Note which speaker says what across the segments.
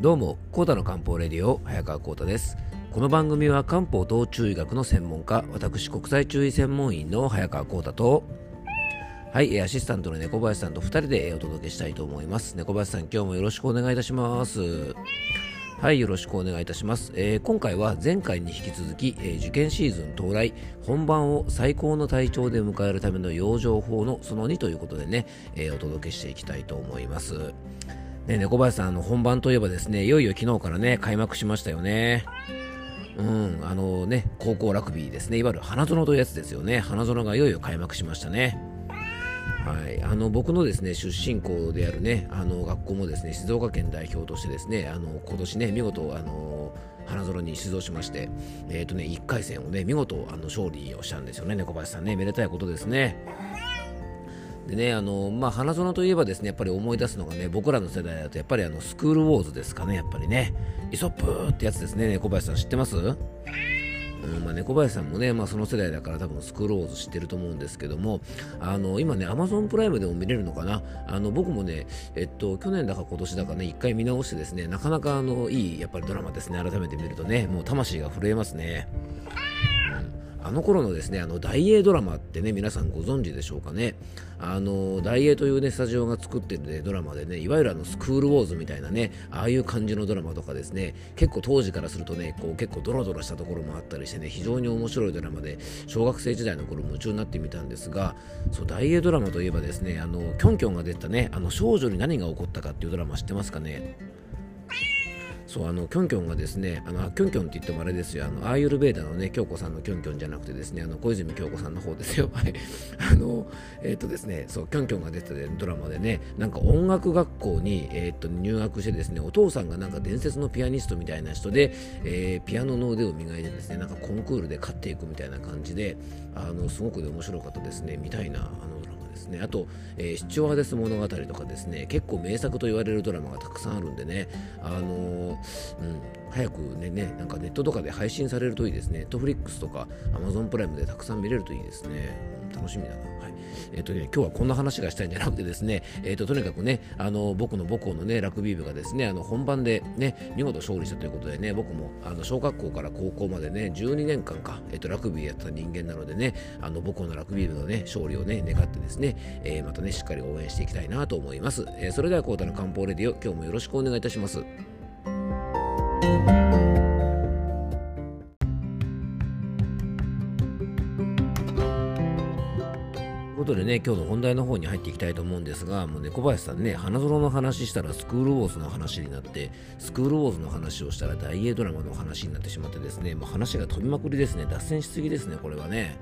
Speaker 1: どうも、コータの漢方レディオ、早川コータです。この番組は漢方と中医学の専門家、私国際中医専門員の早川コータと、はい、アシスタントの猫林さんと2人でお届けしたいと思います。猫林さん、今日もよろしくお願いいたします。はい、よろしくお願いいたします。えー今回は前回に引き続き、えー受験シーズン到来、本番を最高の体調で迎えるための養生法のその2ということでね、えーお届けしていきたいと思います。ね、猫林さん、あの本番といえばですね、いよいよ昨日からね、開幕しましたよね。うん、あのね、高校ラグビーですね、いわゆる花園というやつですよね、花園がいよいよ開幕しましたね。はい、あの僕のですね出身校であるねあの学校もですね静岡県代表としてですねあの今年ね見事あの花園に出場しまして、えーとね、1回戦をね見事あの勝利をしたんですよね、猫林さんね、めでたいことですね。でね、あのまあ、花園といえばですねやっぱり思い出すのがね僕らの世代だとやっぱりあのスクールウォーズですかねやっぱりね。イソップってやつですね猫林さん知ってます？うんまあ、猫林さんもね、まあ、その世代だから多分スクールウォーズ知ってると思うんですけどもあの今ね Amazon プライムでも見れるのかな？あの僕もね、えっと、去年だか今年だかね一回見直してですねなかなかあのいいやっぱりドラマですね改めて見るとねもう魂が震えますね。あの頃のですね、あの大英ドラマってね、皆さんご存知でしょうかね。あの大英というね、スタジオが作ってる、ね、ドラマでね、いわゆるあのスクールウォーズみたいなね、ああいう感じのドラマとかですね、結構当時からするとね、こう結構ドロドロしたところもあったりしてね、非常に面白いドラマで、小学生時代の頃夢中になってみたんですが、そう大英ドラマといえばですね、あのキョンキョンが出たね、あの少女に何が起こったかっていうドラマ知ってますかね？そうあのキョンキョンがですねあのキョンキョンって言ってもあれですよ。あのアーユルベーダのね京子さんのキョンキョンじゃなくてですねあの小泉京子さんの方ですよ。はい。あのえっ、とですねそうキョンキョンが出てたドラマでねなんか音楽学校にえっ、と入学してですねお父さんがなんか伝説のピアニストみたいな人で、えーピアノの腕を磨いてですねなんかコンクールで勝っていくみたいな感じであのすごくね面白かったですねみたいなあのドラマ。ですね。あと、えー、シチュワーデス物語とかですね結構名作と言われるドラマがたくさんあるんでね。あのーうん早くねねなんかネットとかで配信されるといいですね。ネットフリックスとか Amazon プライムでたくさん見れるといいですね。楽しみだな。はい。えっ、とね今日はこんな話がしたいんじゃなくてですねえっ、ととにかくねあの僕の母校のねラグビー部がですねあの本番でね見事勝利したということでね僕もあの小学校から高校までね12年間かえっ、とラグビーやった人間なのでねあの母校のラグビー部のね勝利をね願ってですね、えーまたねしっかり応援していきたいなと思います、えーそれではコータの漢方レディオ今日もよろしくお願いいたします。ことでね、今日の本題の方に入っていきたいと思うんですが、もうね、小林さんね、花園の話したらスクールウォーズの話になって、スクールウォーズの話をしたら大英ドラマの話になってしまってですね、もう話が飛びまくりですね、脱線しすぎですね、これはね。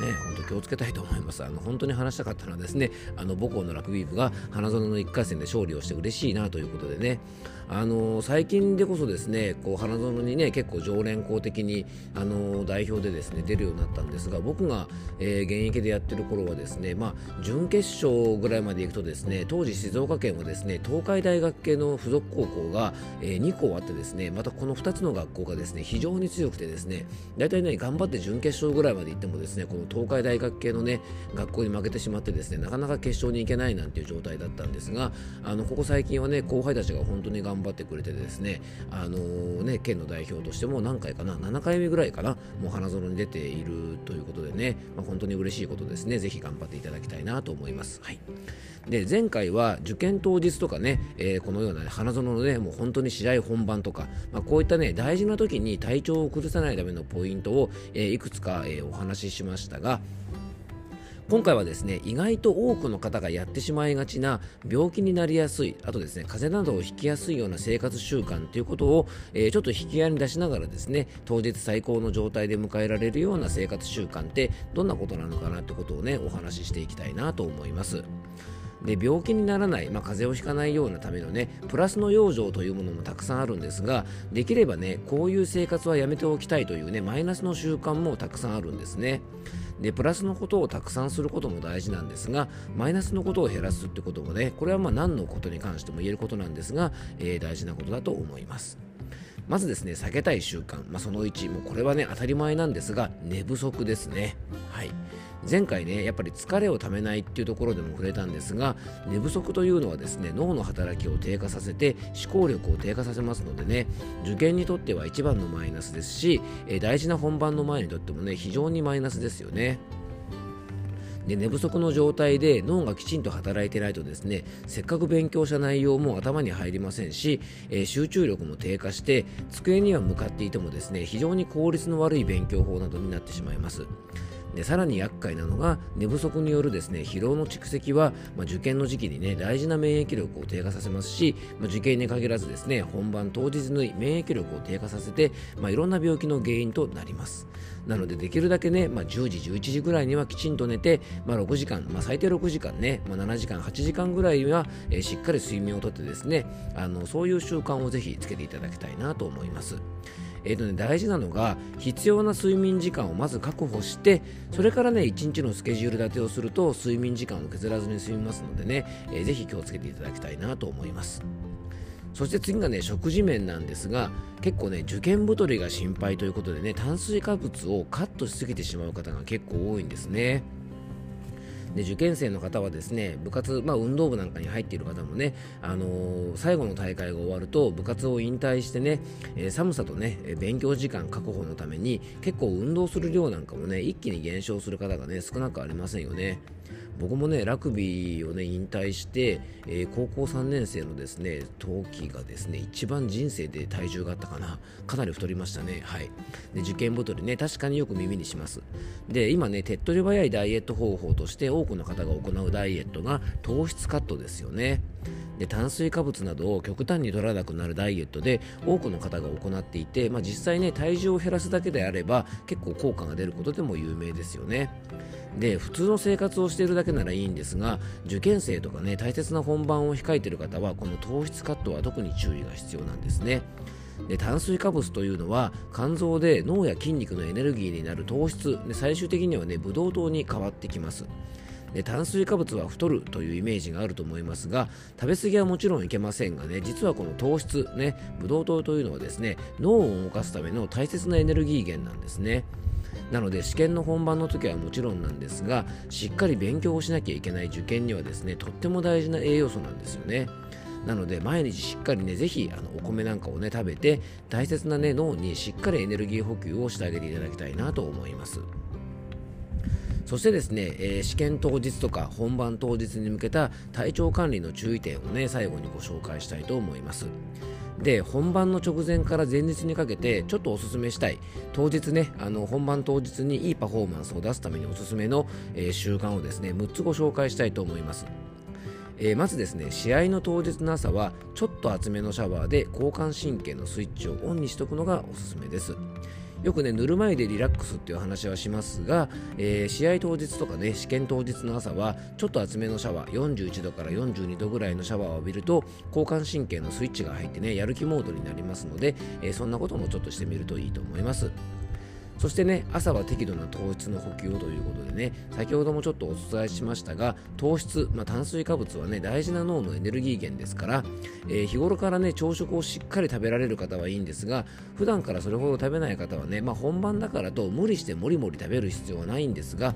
Speaker 1: ね、本当気をつけたいと思います。あの本当に話したかったのはですね、あの母校のラグビー部が花園の1回戦で勝利をして嬉しいなということでね、あの最近でこそですね、こう花園にね結構常連校的にあの代表でですね出るようになったんですが、僕が、えー現役でやってる頃はですね、まあ準決勝ぐらいまで行くとですね、当時静岡県はですね東海大学系の付属高校が、え2校あってですね、またこの2つの学校がですね非常に強くてですね、大体ね頑張って準決勝ぐらいまで行ってもですね、この東海大学系のね学校に負けてしまってですね、なかなか決勝に行けないなんていう状態だったんですが、あのここ最近はね後輩たちが本当に頑張ってくれてですね、あのね県の代表としても何回かな、7回目ぐらいかな、もう花園に出ているということでね、まあ、本当に嬉しいことですね、ぜひ頑張っていただきたいなと思います。はい。で前回は受験当日とかね、えーこのような、花園のねもう本当に試合本番とか、まあ、こういったね大事な時に体調を崩さないためのポイントを、えーいくつか、えーお話ししましたが今回はですね意外と多くの方がやってしまいがちな病気になりやすいあとですね風邪などをひきやすいような生活習慣ということを、えーちょっと引き合いに出しながらですね当日最高の状態で迎えられるような生活習慣ってどんなことなのかなってことをねお話ししていきたいなと思います。で病気にならない、まあ、風邪をひかないようなためのねプラスの養生というものもたくさんあるんですができればねこういう生活はやめておきたいというねマイナスの習慣もたくさんあるんですね。でプラスのことをたくさんすることも大事なんですがマイナスのことを減らすってこともねこれはまあ何のことに関しても言えることなんですが、えー大事なことだと思います。まずですね避けたい習慣、まあ、その1もうこれはね当たり前なんですが寝不足ですね。はい。前回ねやっぱり疲れをためないっていうところでも触れたんですが寝不足というのはですね脳の働きを低下させて思考力を低下させますのでね受験にとっては一番のマイナスですし、え大事な本番の前にとってもね非常にマイナスですよね。で寝不足の状態で脳がきちんと働いてないとですねせっかく勉強した内容も頭に入りませんし、えー、集中力も低下して机には向かっていてもですね非常に効率の悪い勉強法などになってしまいますでさらに厄介なのが寝不足によるですね疲労の蓄積は、まあ、受験の時期にね大事な免疫力を低下させますし、まあ、受験に限らずですね本番当日の免疫力を低下させて、まあ、いろんな病気の原因となります。なのでできるだけね、まあ、10時11時ぐらいにはきちんと寝て、まあ、6時間、まあ、最低6時間ね、まあ、7時間8時間ぐらいは、えー、しっかり睡眠をとってですねあのそういう習慣をぜひつけていただきたいなと思います。えーとね、大事なのが必要な睡眠時間をまず確保してそれからね1日のスケジュール立てをすると睡眠時間を削らずに済みますのでね、えー、ぜひ気をつけていただきたいなと思います。そして次がね食事面なんですが結構ね受験太りが心配ということでね炭水化物をカットしすぎてしまう方が結構多いんですね。で受験生の方はですね部活、まあ、運動部なんかに入っている方もね、あのー、最後の大会が終わると部活を引退してね、えー、寒さとね勉強時間確保のために結構運動する量なんかもね一気に減少する方がね少なくありませんよね。僕もねラグビーをね引退して、えー、高校3年生のですね冬季がですね一番人生で体重があったかな。かなり太りましたね。はい。で受験太りね確かによく耳にします。で今ね手っ取り早いダイエット方法として多くの方が行うダイエットが糖質カットですよね。で炭水化物などを極端に取らなくなるダイエットで多くの方が行っていて、まあ、実際ね体重を減らすだけであれば結構効果が出ることでも有名ですよね。で普通の生活をしているだけならいいんですが受験生とかね大切な本番を控えている方はこの糖質カットは特に注意が必要なんですね。で炭水化物というのは肝臓で脳や筋肉のエネルギーになる糖質で最終的にはねブドウ糖に変わってきます。で炭水化物は太るというイメージがあると思いますが食べ過ぎはもちろんいけませんがね実はこの糖質ねブドウ糖というのはですね脳を動かすための大切なエネルギー源なんですね。なので試験の本番の時はもちろんなんですがしっかり勉強をしなきゃいけない受験にはですねとっても大事な栄養素なんですよね。なので毎日しっかりねぜひあのお米なんかをね食べて大切なね脳にしっかりエネルギー補給をしてあげていただきたいなと思います。そしてですね、えー、試験当日とか本番当日に向けた体調管理の注意点をね最後にご紹介したいと思います。で本番の直前から前日にかけてちょっとおすすめしたい当日ねあの本番当日にいいパフォーマンスを出すためにおすすめの、えー、習慣をですね6つご紹介したいと思います。えー、まずですね試合の当日の朝はちょっと厚めのシャワーで交感神経のスイッチをオンにしておくのがおすすめです。よくねぬるま湯でリラックスっていう話はしますが、えー、試合当日とかね試験当日の朝はちょっと厚めのシャワー41度から42度ぐらいのシャワーを浴びると交感神経のスイッチが入ってねやる気モードになりますので、えー、そんなこともちょっとしてみるといいと思います。そしてね朝は適度な糖質の補給をということでね先ほどもちょっとお伝えしましたが糖質、まあ、炭水化物はね大事な脳のエネルギー源ですから、えー、日頃からね朝食をしっかり食べられる方はいいんですが普段からそれほど食べない方はね、まあ、本番だからと無理してもりもり食べる必要はないんですが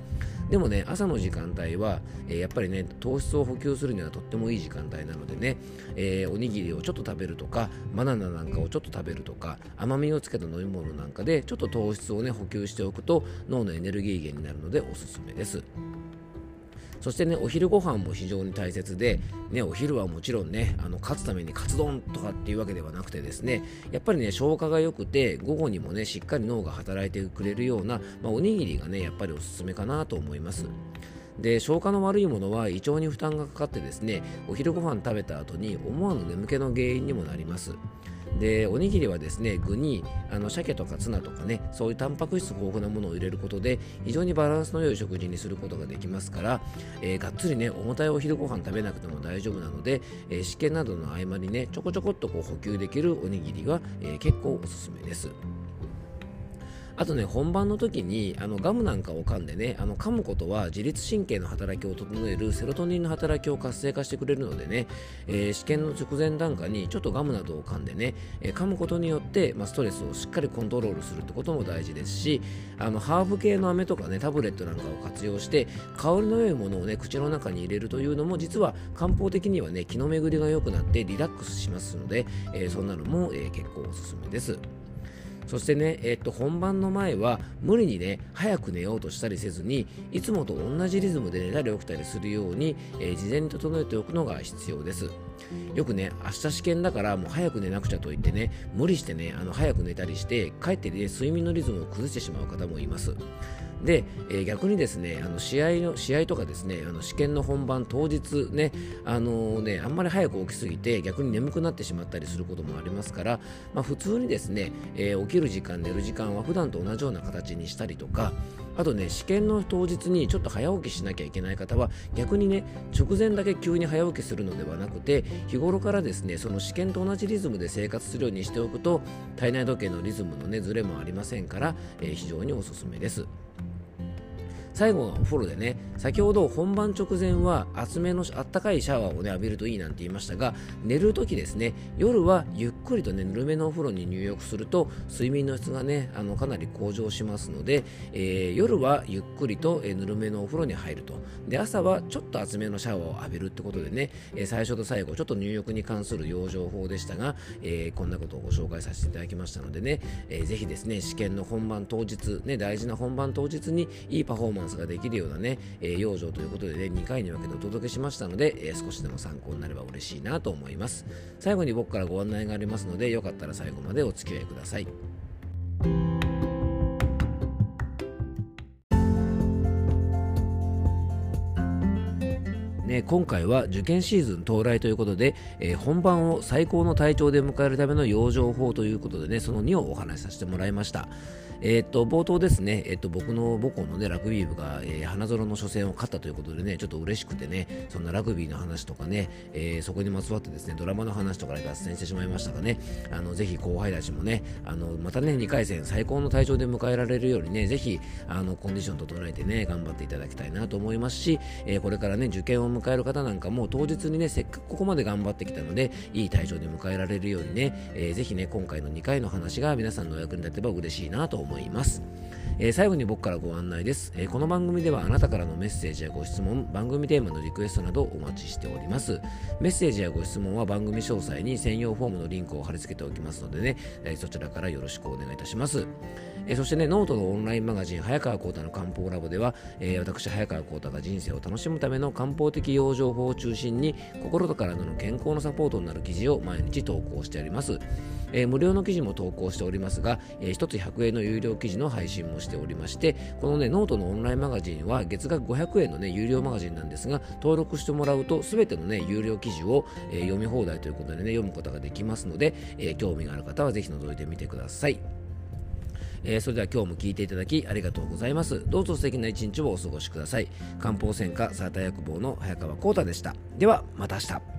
Speaker 1: でもね朝の時間帯は、えー、やっぱりね糖質を補給するにはとってもいい時間帯なのでね、えー、おにぎりをちょっと食べるとかバナナなんかをちょっと食べるとか甘みをつけた飲み物なんかでちょっと糖質をね補給しておくと脳のエネルギー源になるのでおすすめです。そしてねお昼ご飯も非常に大切で、ね、お昼はもちろんねあの勝つためにカツ丼とかっていうわけではなくてですねやっぱりね消化が良くて午後にもねしっかり脳が働いてくれるような、まあ、おにぎりがねやっぱりおすすめかなと思います。で消化の悪いものは胃腸に負担がかかってですねお昼ご飯食べた後に思わぬ眠気の原因にもなりますでおにぎりはですね具にあの鮭とかツナとかねそういうタンパク質豊富なものを入れることで非常にバランスの良い食事にすることができますから、えー、がっつりね重たいお昼ご飯食べなくても大丈夫なので、えー、試験などの合間にねちょこちょこっとこう補給できるおにぎりは、えー、結構おすすめです。あとね本番の時にあのガムなんかを噛んでねあの噛むことは自律神経の働きを整えるセロトニンの働きを活性化してくれるのでね、えー、試験の直前段階にちょっとガムなどを噛んでね、えー、噛むことによって、まあ、ストレスをしっかりコントロールするってことも大事ですしあのハーブ系の飴とかねタブレットなんかを活用して香りの良いものをね口の中に入れるというのも実は漢方的にはね気の巡りが良くなってリラックスしますので、えー、そんなのも、え結構おすすめです。そしてね、えっと、本番の前は無理にね、早く寝ようとしたりせずに、いつもと同じリズムで寝たり起きたりするように、えー、事前に整えておくのが必要です。よくね、明日試験だからもう早く寝なくちゃと言ってね、無理してね、あの早く寝たりして、かえってね、睡眠のリズムを崩してしまう方もいます。で、えー、逆にですねあの試合の試合とかですねあの試験の本番当日ねあの、ねあんまり早く起きすぎて逆に眠くなってしまったりすることもありますから、まあ、普通にですね、えー、起きる時間寝る時間は普段と同じような形にしたりとかあとね試験の当日にちょっと早起きしなきゃいけない方は逆にね直前だけ急に早起きするのではなくて日頃からですねその試験と同じリズムで生活するようにしておくと体内時計のリズムのねずれもありませんから、えー、非常におすすめです。最後のお風呂でね先ほど本番直前は厚めのあったかいシャワーを、ね、浴びるといいなんて言いましたが寝るときですね夜はゆっくりとねぬるめのお風呂に入浴すると睡眠の質がねあのかなり向上しますので、えー、夜はゆっくりと、えー、ぬるめのお風呂に入ると。で朝はちょっと厚めのシャワーを浴びるってことでね、えー、最初と最後ちょっと入浴に関する養生法でしたが、えー、こんなことをご紹介させていただきましたのでね、えー、ぜひですね試験の本番当日ね大事な本番当日にいいパフォーマンススができるようなね、えー、養生ということでね、2回に分けてお届けしましたので、えー、少しでも参考になれば嬉しいなと思います。最後に僕からご案内がありますので、よかったら最後までお付き合いください。ね、今回は受験シーズン到来ということで、えー、本番を最高の体調で迎えるための養生法ということでね、その2をお話しさせてもらいました。えー、っと、冒頭ですね、えー、っと、僕の母校のね、ラグビー部が、えー、花園の初戦を勝ったということでね、ちょっと嬉しくてね、そんなラグビーの話とかね、えそこにまつわってですね、ドラマの話とかで脱線してしまいましたがね、あの、ぜひ後輩たちもね、あの、またね、2回戦最高の体調で迎えられるようにね、ぜひ、あの、コンディション整えてね、頑張っていただきたいなと思いますし、えこれからね、受験を迎える方なんかも当日にね、せっかくここまで頑張ってきたので、いい体調で迎えられるようにね、えー、ぜひね、今回の2回の話が皆さんのお役に立てば嬉しいなと思います。思いますえー、最後に僕からご案内です、えー、この番組ではあなたからのメッセージやご質問、番組テーマのリクエストなどお待ちしております。メッセージやご質問は番組詳細に専用フォームのリンクを貼り付けておきますのでね、えー、そちらからよろしくお願いいたします。えそしてね、ノートのオンラインマガジン、早川幸太の漢方ラボでは、え私、早川幸太が人生を楽しむための漢方的養生法を中心に、心と体の健康のサポートになる記事を毎日投稿しております。えー、無料の記事も投稿しておりますが、えー、1つ100円の有料記事の配信もしておりまして、このね、ノートのオンラインマガジンは月額500円のね、有料マガジンなんですが、登録してもらうと、すべてのね、有料記事を、えー、読み放題ということでね、読むことができますので、え興味がある方はぜひ覗いてみてください。えー、それでは今日も聞いていただきありがとうございます。どうぞ素敵な一日をお過ごしください。漢方専科サーター薬房の早川幸太でした。では、また明日。